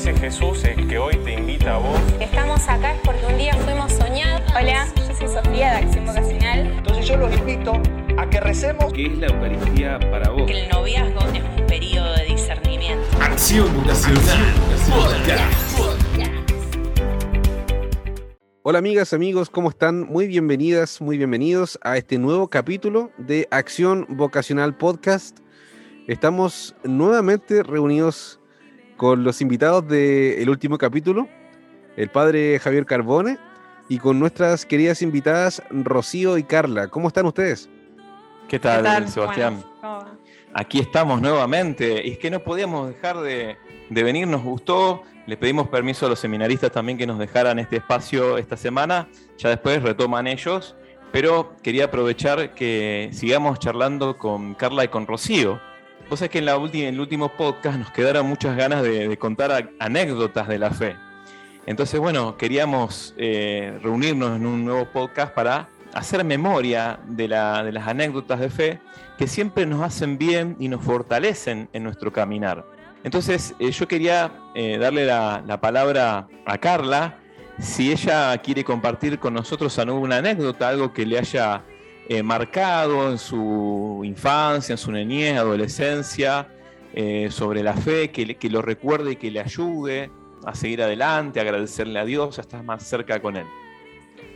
ese Jesús el que hoy te invita a vos. Estamos acá es porque un día fuimos soñados. Hola, yo soy Sofía de Acción Vocacional. Entonces yo los invito a que recemos. ¿Qué es la Eucaristía para vos? Que el noviazgo es un periodo de discernimiento. Acción Vocacional Podcast. Hola amigas, amigos, ¿cómo están? Muy bienvenidas, muy bienvenidos a este nuevo capítulo de Acción Vocacional Podcast. Estamos nuevamente reunidos con los invitados del último capítulo, el padre Javier Carbone, y con nuestras queridas invitadas Rocío y Carla. ¿Cómo están ustedes? ¿Qué tal, ¿Qué tal? Sebastián? Bueno, Aquí estamos nuevamente. Y es que no podíamos dejar de, de venir, nos gustó. Le pedimos permiso a los seminaristas también que nos dejaran este espacio esta semana. Ya después retoman ellos. Pero quería aprovechar que sigamos charlando con Carla y con Rocío. Vos sabés que en, la ulti- en el último podcast nos quedaron muchas ganas de, contar anécdotas de la fe. Entonces, bueno, queríamos eh, reunirnos en un nuevo podcast para hacer memoria de, la- de las anécdotas de fe que siempre nos hacen bien y nos fortalecen en nuestro caminar. Entonces, eh, yo quería eh, darle la, la palabra a Carla, si ella quiere compartir con nosotros alguna anécdota, algo que le haya eh, marcado en su infancia, en su niñez, adolescencia, eh, sobre la fe, que, que lo recuerde y que le ayude a seguir adelante, a agradecerle a Dios, a estar más cerca con Él.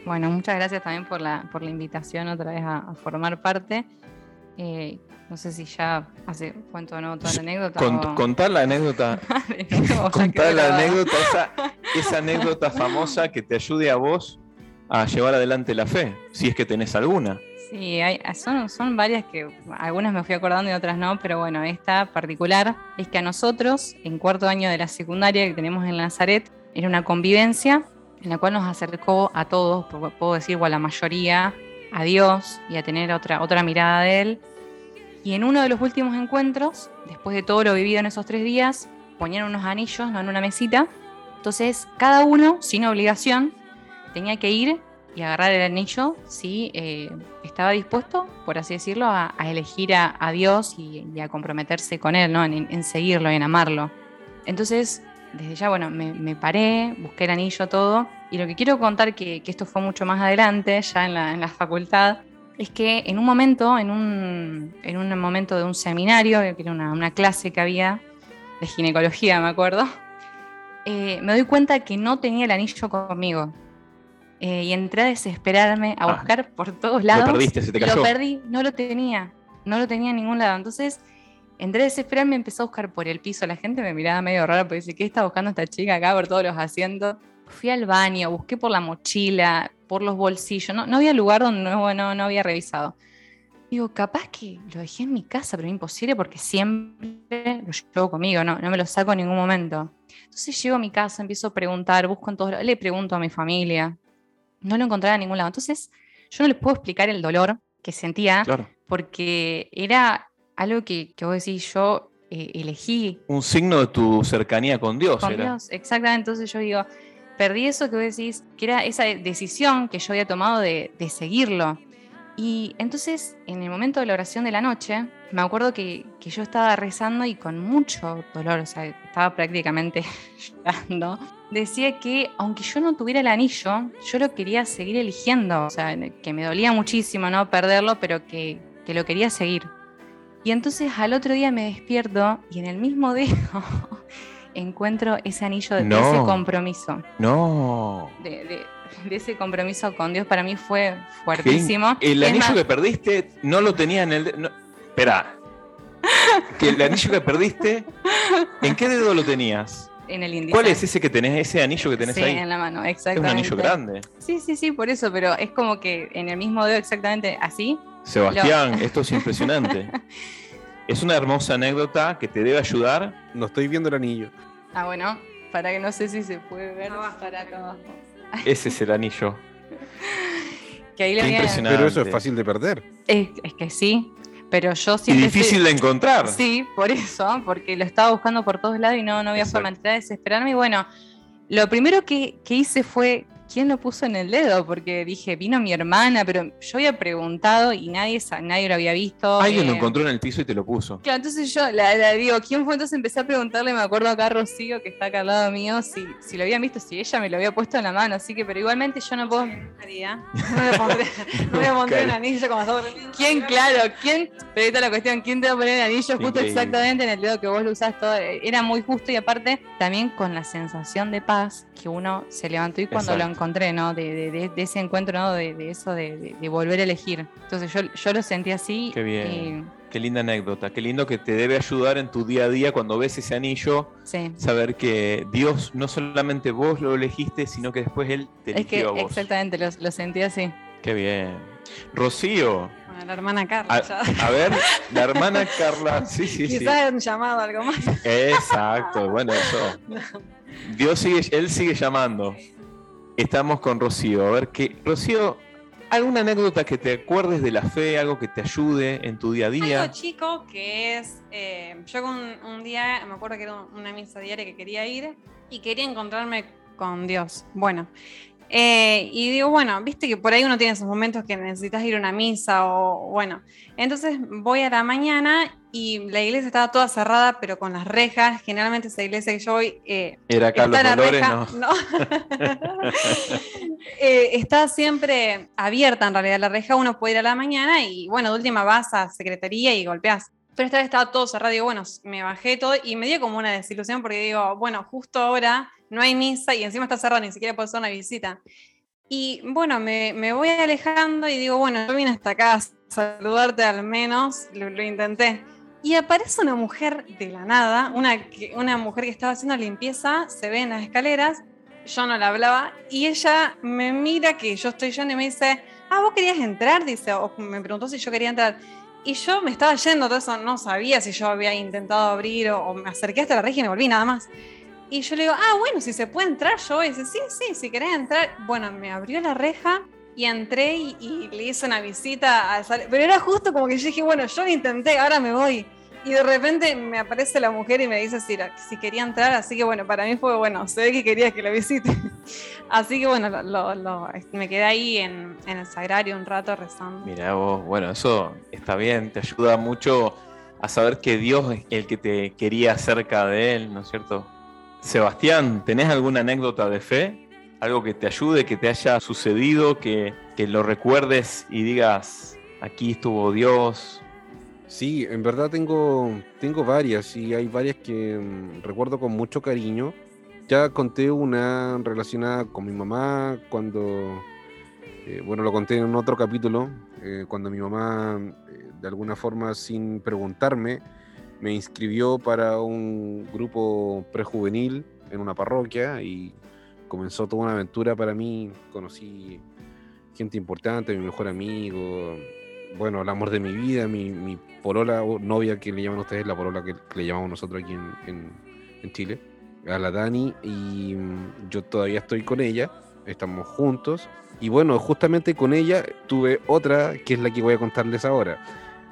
Bueno, muchas gracias también por la, por la invitación otra vez a, a formar parte. Eh, no sé si ya hace cuento o no toda la anécdota. Cont- o- contar la anécdota contar la anécdota, esa, esa anécdota famosa que te ayude a vos a llevar adelante la fe, si es que tenés alguna. Sí, hay- son, son varias que algunas me fui acordando y otras no, pero bueno, esta particular es que a nosotros, en cuarto año de la secundaria que tenemos en Nazaret, era una convivencia en la cual nos acercó a todos, pu- puedo decir, o a la mayoría, a Dios y a tener otra, otra mirada de Él. Y en uno de los últimos encuentros, después de todo lo vivido en esos tres días, ponían unos anillos ¿no? en una mesita. Entonces, cada uno, sin obligación, tenía que ir y agarrar el anillo si eh, estaba dispuesto, por así decirlo, a, a elegir a, a Dios y, y a comprometerse con Él, ¿no? en, en seguirlo, en amarlo. Entonces, desde ya, bueno, me, me paré, busqué el anillo, todo, y lo que quiero contar, que, que esto fue mucho más adelante, ya en la, en la facultad, es que en un momento, en un, en un momento de un seminario, que era una, una clase que había de ginecología, me acuerdo, eh, me doy cuenta que no tenía el anillo conmigo. Eh, y entré a desesperarme, a Ah. buscar por todos lados. Lo perdiste, se te cayó. Lo perdí, no lo tenía, no lo tenía en ningún lado. Entonces, entré a desesperarme, empecé a buscar por el piso. La gente me miraba medio raro porque dice, ¿qué está buscando esta chica acá por todos los asientos? Fui al baño, busqué por la mochila, por los bolsillos. No, no había lugar donde no, no, no había revisado. Digo, capaz que lo dejé en mi casa, pero imposible porque siempre lo llevo conmigo, no, no me lo saco en ningún momento. Entonces llego a mi casa, empiezo a preguntar, busco en todos lados, le pregunto a mi familia, no lo encontraba en ningún lado. Entonces yo no les puedo explicar el dolor que sentía Claro. porque era algo que, que vos decís, yo eh, elegí Un signo de tu cercanía con Dios con era. Dios. Exactamente, entonces yo digo, perdí eso que vos decís, que era esa decisión que yo había tomado de, de seguirlo. Y entonces, en el momento de la oración de la noche, me acuerdo que, que yo estaba rezando y con mucho dolor, o sea, estaba prácticamente llorando. Decía que aunque yo no tuviera el anillo, yo lo quería seguir eligiendo, o sea, que me dolía muchísimo no perderlo, pero que, que lo quería seguir. Y entonces al otro día me despierto y en el mismo dedo encuentro ese anillo de, No. ese compromiso. No. De, de- de ese compromiso con Dios para mí fue fuertísimo. El Es anillo más, que perdiste no lo tenía en el. no- Espera. Que el anillo que perdiste, ¿en qué dedo lo tenías? en el índice. ¿Cuál es ese que tenés, ese anillo que tenés sí, ahí? en la mano, Es un exactamente. anillo grande. Sí, sí, sí, por eso, pero es como que en el mismo dedo exactamente así. Sebastián, esto es impresionante. Es una hermosa anécdota que te debe ayudar. No estoy viendo el anillo. Ah, bueno, para que no sé si se puede ver para acá abajo. Ese es el anillo. Que ahí impresionante. Pero eso es fácil de perder. Es, es que sí, pero yo Y siempre. estoy- difícil de encontrar. Sí, por eso, porque lo estaba buscando por todos lados y no, no había forma. Exacto. Entré a desesperarme. Y bueno, lo primero que, que hice fue ¿quién lo puso en el dedo? Porque dije, vino mi hermana, pero yo había preguntado y nadie, sa- nadie lo había visto. Alguien lo eh, encontró en el piso y te lo puso. Claro, entonces yo la, la digo, ¿quién fue? Entonces empecé a preguntarle, me acuerdo acá a Rocío, que está acá al lado mío, si, si lo habían visto, si ella me lo había puesto en la mano, así que, pero igualmente yo no puedo... María. No me pondré, no me pondré un anillo como estaba ¿Quién, claro, quién? Pero ahorita la cuestión, ¿quién te va a poner el anillo justo Increíble. exactamente en el dedo que vos lo usás todo? Era muy justo y aparte también con la sensación de paz que uno se levantó y cuando lo Exacto. Encontré, ¿no? De, de- de- de ese encuentro, ¿no? De, de eso de, de- de volver a elegir. Entonces yo, yo lo sentí así. Qué bien. y- Qué linda anécdota, qué lindo que te debe ayudar en tu día a día cuando ves ese anillo, sí. saber que Dios no solamente vos lo elegiste, sino que después Él te Es que eligió a vos. exactamente, lo, lo sentí así. Qué bien. Rocío, Bueno, la hermana Carla. a, ver, la hermana Carla, sí, sí, sí. Quizás un llamado, algo más. Exacto, bueno, eso. Dios sigue, Él sigue llamando. Estamos con Rocío. A ver, que Rocío, ¿alguna anécdota que te acuerdes de la fe, algo que te ayude en tu día a día? Algo chico que es, eh, yo un día, me acuerdo que era una misa diaria que quería ir y quería encontrarme con Dios. Bueno, eh, y digo, bueno, viste que por ahí uno tiene esos momentos que necesitas ir a una misa o bueno, entonces voy a la mañana y la iglesia estaba toda cerrada, pero con las rejas. Generalmente esa iglesia que yo voy eh, Era Carlos está Dolores, reja- ¿no? no. Eh, está siempre abierta en realidad la reja, uno puede ir a la mañana y bueno, de última vas a secretaría y golpeas. Pero esta vez estaba todo cerrado, digo, bueno, me bajé todo y me dio como una desilusión porque digo, bueno, justo ahora no hay misa y encima está cerrado, ni siquiera puedo hacer una visita. Y bueno, me, me voy alejando y digo, bueno, yo vine hasta acá a saludarte al menos, lo, lo intenté. Y aparece una mujer de la nada, una, una mujer que estaba haciendo limpieza, se ve en las escaleras, yo no la hablaba, y ella me mira que yo estoy yendo y me dice, ah, vos querías entrar, dice, o me preguntó si yo quería entrar. Y yo me estaba yendo, todo eso no sabía si yo había intentado abrir o, o me acerqué hasta la reja y me volví nada más. Y yo le digo, ah, bueno, si se puede entrar, yo voy. Y dice, sí, sí, si querés entrar. Bueno, me abrió la reja y entré y, le hice una visita a Pero era justo como que yo dije, bueno, yo lo intenté, ahora me voy. Y de repente me aparece la mujer y me dice si, si quería entrar, así que bueno, para mí fue bueno, se ve que quería que la visite. Así que bueno, me quedé ahí en, en el sagrario un rato rezando. Mira vos, bueno, eso está bien, te ayuda mucho a saber que Dios es el que te quería cerca de Él, ¿no es cierto? Sebastián, ¿tenés alguna anécdota de fe? Algo que te ayude, que te haya sucedido, que, que lo recuerdes y digas, aquí estuvo Dios. Sí, en verdad tengo, tengo varias y hay varias que mm, recuerdo con mucho cariño. Ya conté una relacionada con mi mamá cuando, eh, bueno, lo conté en otro capítulo, eh, cuando mi mamá, eh, de alguna forma, sin preguntarme, me inscribió para un grupo prejuvenil en una parroquia y comenzó toda una aventura para mí. Conocí gente importante, mi mejor amigo, bueno, el amor de mi vida, mi, polola o novia que le llaman ustedes, la polola que, le llamamos nosotros aquí en, en- en Chile, a la Dani, y mm, yo todavía estoy con ella, estamos juntos, y bueno, justamente con ella tuve otra que es la que voy a contarles ahora.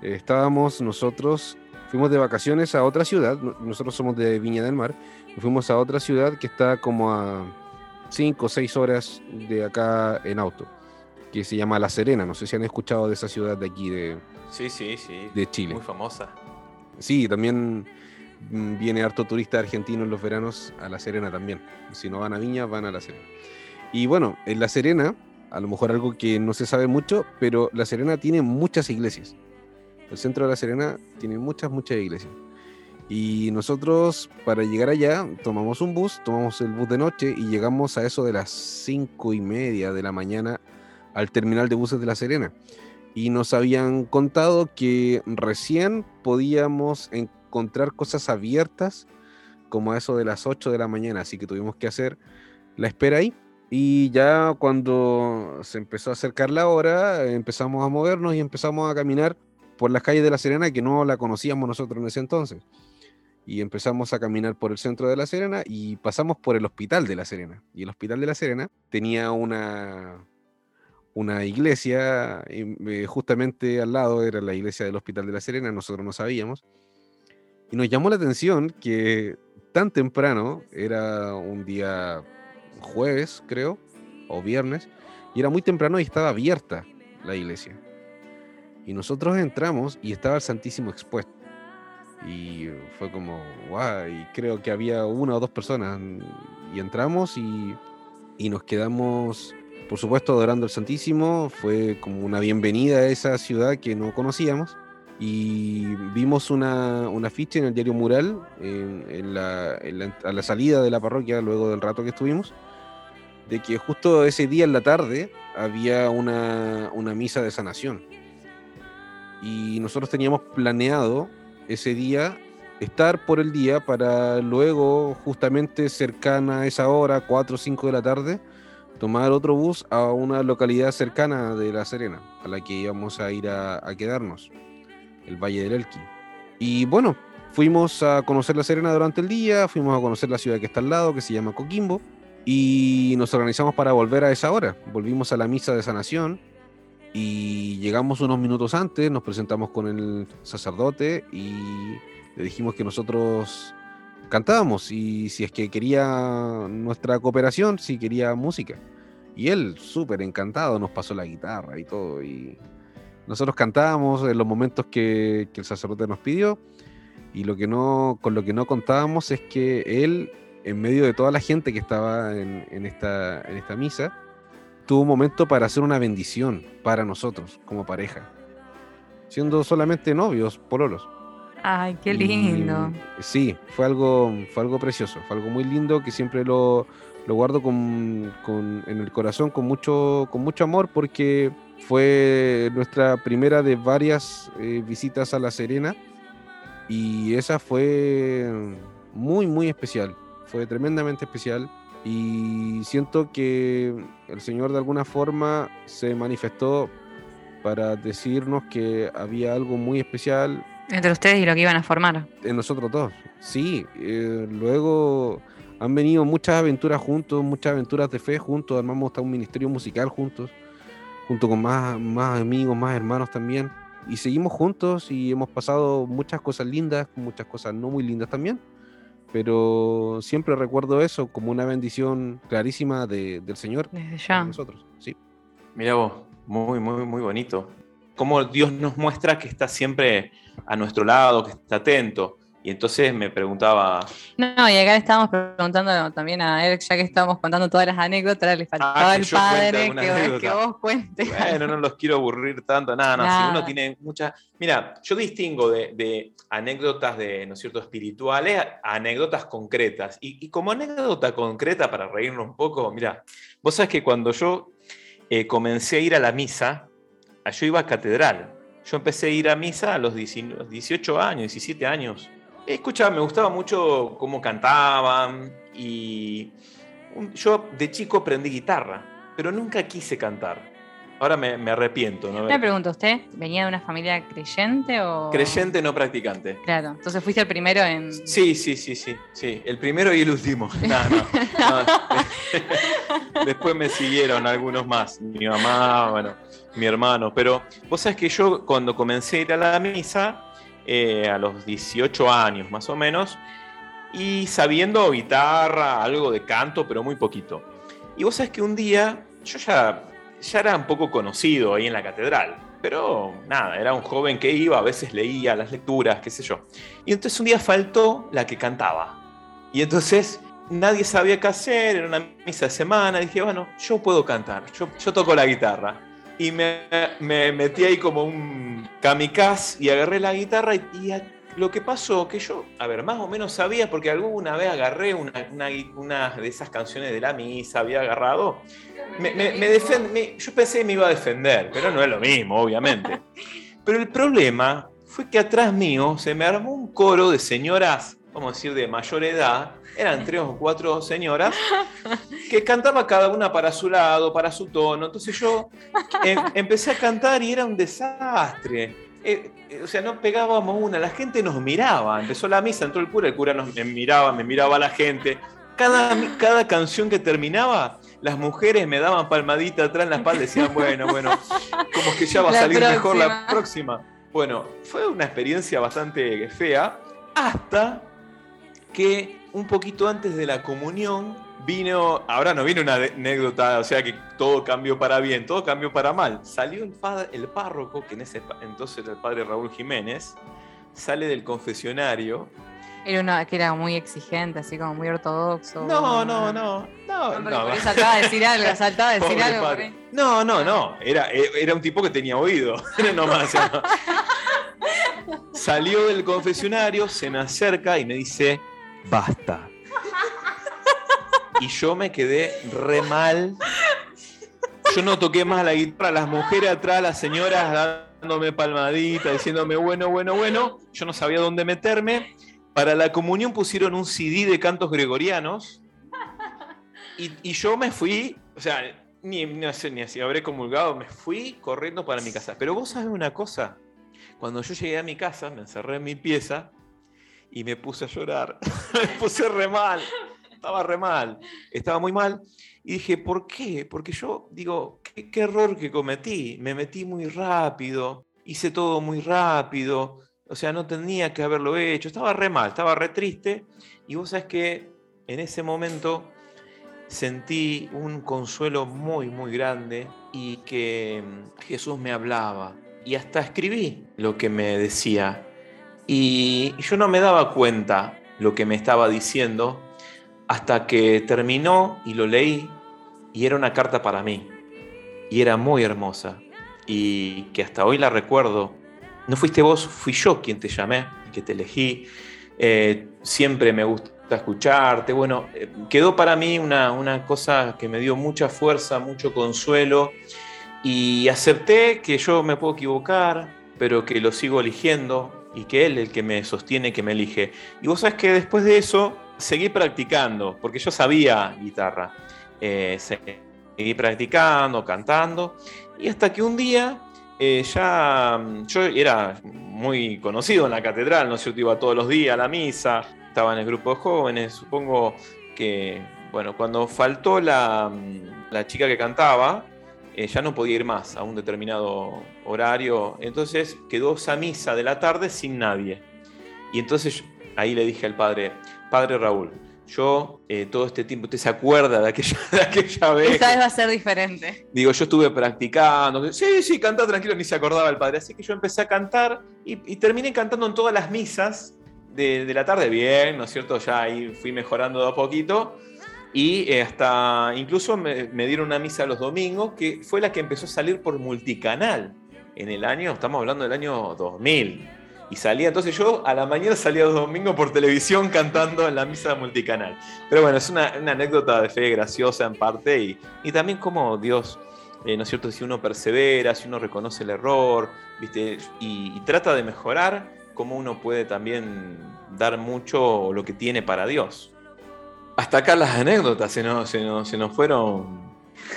Estábamos nosotros, fuimos de vacaciones a otra ciudad, no- nosotros somos de Viña del Mar, y fuimos a otra ciudad que está como a 5 o 6 horas de acá en auto que se llama La Serena. No sé si han escuchado de esa ciudad de aquí de, Sí, sí, sí. de Chile. Muy famosa. Sí, también mm, viene harto turista argentino en los veranos a La Serena también. Si no van a Viña, van a La Serena. Y bueno, en La Serena, a lo mejor algo que no se sabe mucho, pero La Serena tiene muchas iglesias. El centro de La Serena tiene muchas, muchas iglesias. Y nosotros, para llegar allá, tomamos un bus, tomamos el bus de noche y llegamos a eso de las cinco y media de la mañana al terminal de buses de La Serena. Y nos habían contado que recién podíamos encontrar cosas abiertas como a eso de las 8 de la mañana, así que tuvimos que hacer la espera ahí. Y ya cuando se empezó a acercar la hora, empezamos a movernos y empezamos a caminar por las calles de La Serena, que no la conocíamos nosotros en ese entonces. Y empezamos a caminar por el centro de La Serena y pasamos por el hospital de La Serena. Y el hospital de La Serena tenía una, una iglesia, y, eh, justamente al lado era la iglesia del Hospital de la Serena, nosotros no sabíamos. Y nos llamó la atención que tan temprano, era un día jueves, creo, o viernes, y era muy temprano y estaba abierta la iglesia. Y nosotros entramos y estaba el Santísimo expuesto. Y fue como, guau, y creo que había una o dos personas. Y entramos y, y nos quedamos, por supuesto, adorando al Santísimo. Fue como una bienvenida a esa ciudad que no conocíamos. Y vimos una, una ficha en el diario Mural, en, en la, en la- a la salida de la parroquia, luego del rato que estuvimos, de que justo ese día en la tarde había una, una misa de sanación. Y nosotros teníamos planeado ese día estar por el día para luego, justamente cercana a esa hora, 4 o 5 de la tarde, tomar otro bus a una localidad cercana de La Serena, a la que íbamos a ir a, a quedarnos, el Valle del Elqui. Y bueno, fuimos a conocer La Serena durante el día, fuimos a conocer la ciudad que está al lado, que se llama Coquimbo, y nos organizamos para volver a esa hora. Volvimos a la misa de sanación y llegamos unos minutos antes, nos presentamos con el sacerdote y le dijimos que nosotros cantábamos y si es que quería nuestra cooperación, si quería música. Y él, súper encantado, nos pasó la guitarra y todo. Y nosotros cantábamos en los momentos que, el sacerdote nos pidió. Y lo que no, con lo que no contábamos es que él, en medio de toda la gente que estaba en, en esta, en esta misa, tuvo un momento para hacer una bendición para nosotros como pareja, siendo solamente novios, pololos. Ay, qué Y, lindo. sí, fue algo, fue algo precioso, fue algo muy lindo que siempre lo, lo guardo con, con- en el corazón con mucho, con mucho amor porque fue nuestra primera de varias eh, visitas a La Serena y esa fue muy, muy especial, fue tremendamente especial y siento que el Señor de alguna forma se manifestó para decirnos que había algo muy especial Entre ustedes y lo que iban a formar. en nosotros dos. Sí, eh, luego han venido muchas aventuras juntos, muchas aventuras de fe juntos, armamos hasta un ministerio musical juntos, junto con más, más amigos, más hermanos también. Y seguimos juntos y hemos pasado muchas cosas lindas, muchas cosas no muy lindas también. Pero siempre recuerdo eso como una bendición clarísima de- del Señor Desde para ya. nosotros. Sí. Mira vos, muy, muy, muy bonito. Cómo Dios nos muestra que está siempre a nuestro lado, que está atento. Y entonces me preguntaba, No, y acá le estábamos preguntando también a Eric, ya que estábamos contando todas las anécdotas, le faltaba Ah, el padre que, anécdota. que vos cuentes. bueno, no los quiero aburrir tanto, nada, no, si Nada. uno tiene muchas... Mira, yo distingo de, de anécdotas de, ¿no es cierto?, espirituales a anécdotas concretas. Y, y como anécdota concreta, para reírnos un poco, mira, vos sabés que cuando yo eh, comencé a ir a la misa, yo iba a catedral. Yo empecé a ir a misa a los 19 18 años, 17 años. Escuchaba, me gustaba mucho cómo cantaban y un- yo de chico aprendí guitarra, pero nunca quise cantar. Ahora me, me arrepiento, ¿no? Me pregunto, ¿usted venía de una familia creyente o...? Creyente, no practicante. Claro, entonces fuiste el primero en... Sí, sí, sí, sí, sí. El primero y el último. No, no, no. Después me siguieron algunos más. Mi mamá, bueno, mi hermano. Pero vos sabés que yo cuando comencé a ir a la misa, eh, a los 18 años más o menos, y sabiendo guitarra, algo de canto, pero muy poquito. Y vos sabés que un día yo ya, ya era un poco conocido ahí en la catedral. Pero nada, era un joven que iba, a veces leía las lecturas, qué sé yo. Y entonces un día faltó la que cantaba. Y entonces nadie sabía qué hacer, era una misa de semana. Dije, bueno, yo puedo cantar, yo, yo toco la guitarra. Y me, me metí ahí como un kamikaze y agarré la guitarra y, y a- lo que pasó, que yo, a ver, más o menos sabía, porque alguna vez agarré una, una, una de esas canciones de la misa, había agarrado. Me, me- me defen- me- yo pensé que me iba a defender, pero no es lo mismo, obviamente. Pero el problema fue que atrás mío se me armó un coro de señoras, vamos a decir, de mayor edad, eran tres o cuatro señoras, que cantaba cada una para su lado, para su tono. Entonces yo em- empecé a cantar y era un desastre. Eh, eh, o sea, no pegábamos una, la gente nos miraba. Empezó la misa, entró el cura, el cura nos, me miraba, me miraba a la gente. Cada, cada canción que terminaba, las mujeres me daban palmadita atrás en la espalda y decían, bueno, bueno, como que ya va a La salir mejor la próxima. Bueno, fue una experiencia bastante fea hasta que un poquito antes de la comunión, vino, ahora no viene una anécdota, o sea que todo cambió para bien, todo cambió para mal. Salió el, el párroco, que en ese entonces era el padre Raúl Jiménez, sale del confesionario. Era una que era muy exigente, así como muy ortodoxo. No, no, no, no. no, eso acaba de decir algo, saltaba a decir algo. No, no, no. Era, era un tipo que tenía oído. no más, Salió del confesionario, se me acerca y me dice, basta. Y yo me quedé re mal. Yo no toqué más la guitarra, las mujeres atrás, las señoras dándome palmaditas, diciéndome bueno, bueno, bueno. Yo no sabía dónde meterme. Para la comunión pusieron un CD de cantos gregorianos. Y, yo me fui, o sea, ni, sé ni así habré comulgado, me fui corriendo para mi casa. Pero vos sabés una cosa, cuando yo llegué a mi casa, me encerré en mi pieza y me puse a llorar. me puse re mal, estaba re mal, estaba muy mal. Y dije, ¿por qué? Porque yo digo, ¿qué, error que cometí? Me metí muy rápido, hice todo muy rápido, o sea, no tenía que haberlo hecho, estaba re mal, estaba re triste. Y vos sabés que en ese momento sentí un consuelo muy, muy grande y que mm, Jesús me hablaba. Y hasta escribí lo que me decía. Y yo no me daba cuenta lo que me estaba diciendo hasta que terminó y lo leí y era una carta para mí. Y era muy hermosa. Y que hasta hoy la recuerdo. No fuiste vos, fui yo quien te llamé, que te elegí. Eh, siempre me gusta escucharte. Bueno, eh, quedó para mí una, una cosa que me dio mucha fuerza, mucho consuelo. Y acepté que yo me puedo equivocar, pero que lo sigo eligiendo y que él el que me sostiene, que me elige. Y vos sabes que después de eso seguí practicando, porque yo sabía guitarra. Eh, seguí practicando, cantando, y hasta que un día eh, ya yo era muy conocido en la catedral, ¿no es cierto? Iba todos los días a la misa, estaba en el grupo de jóvenes, supongo que, bueno, cuando faltó la, la chica que cantaba, eh, ya no podía ir más a un determinado horario. Entonces quedó esa misa de la tarde sin nadie. Y entonces ahí le dije al padre, padre Raúl, yo eh, todo este tiempo, ¿usted se acuerda de aquella, de aquella vez? Esta vez va a ser diferente. Digo, yo estuve practicando. Sí, sí, canta tranquilo, ni se acordaba el padre. Así que yo empecé a cantar y, terminé cantando en todas las misas de, de, la tarde bien, ¿no es cierto? Ya ahí fui mejorando de a poquito. Y hasta incluso me, dieron una misa los domingos, que fue la que empezó a salir por multicanal en el año, estamos hablando del año 2000. Y salía, entonces yo a la mañana salía los domingos por televisión cantando en la misa multicanal. Pero bueno, es una, anécdota de fe graciosa en parte y, y también como Dios, eh, ¿no es cierto? Si uno persevera, si uno reconoce el error, ¿viste? Y, y trata de mejorar, cómo uno puede también dar mucho lo que tiene para Dios hasta acá las anécdotas se nos, se nos, se nos fueron.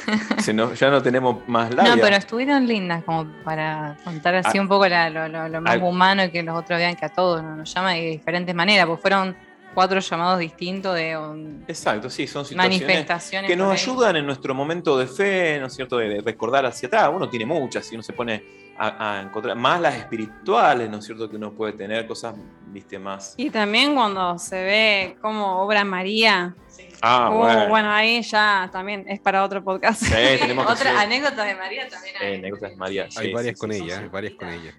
ya no tenemos más labia. No, pero estuvieron lindas como para contar así ah, un poco lo, más humano y que los otros vean que a todos nos llama de diferentes maneras, porque fueron cuatro llamados distintos de Exacto, sí, son situaciones manifestaciones que nos ayudan en nuestro momento de fe, ¿no es cierto?, de recordar hacia atrás. Uno tiene muchas, y uno se pone a, encontrar más las espirituales, ¿no es cierto?, que uno puede tener cosas, viste, más. Y también cuando se ve cómo obra María. Ah, uh, bueno. bueno. ahí ya también es para otro podcast. Sí, tenemos Otra anécdota de María también hay. anécdotas de María. hay varias con ella, hay varias con ella.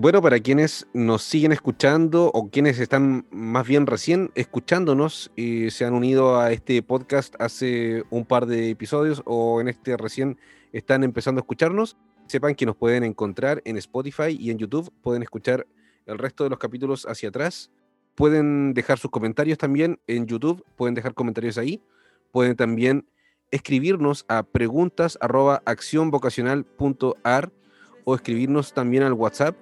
Bueno, para quienes nos siguen escuchando o quienes están más bien recién escuchándonos y se han unido a este podcast hace un par de episodios o en este recién están empezando a escucharnos, sepan que nos pueden encontrar en Spotify y en YouTube, pueden escuchar el resto de los capítulos hacia atrás, pueden dejar sus comentarios también en YouTube, pueden dejar comentarios ahí, pueden también escribirnos a preguntas o escribirnos también al WhatsApp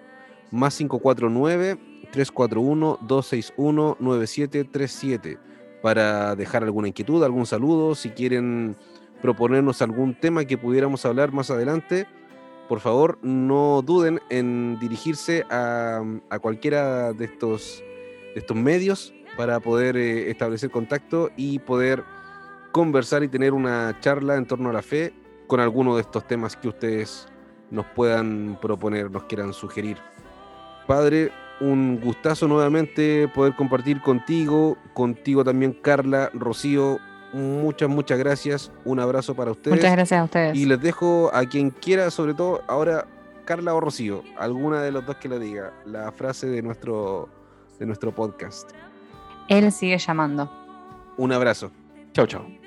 más 549-341-261-9737 para dejar alguna inquietud, algún saludo, si quieren proponernos algún tema que pudiéramos hablar más adelante, por favor no duden en dirigirse a, cualquiera de estos, de estos medios para poder eh, establecer contacto y poder conversar y tener una charla en torno a la fe con alguno de estos temas que ustedes nos puedan proponer, nos quieran sugerir. Padre, un gustazo nuevamente poder compartir contigo, contigo también Carla, Rocío. Muchas, muchas gracias. Un abrazo para ustedes. Muchas gracias a ustedes. Y les dejo a quien quiera, sobre todo ahora Carla o Rocío, alguna de los dos que lo diga, la frase de nuestro, de nuestro podcast. Él sigue llamando. Un abrazo. Chau, chau.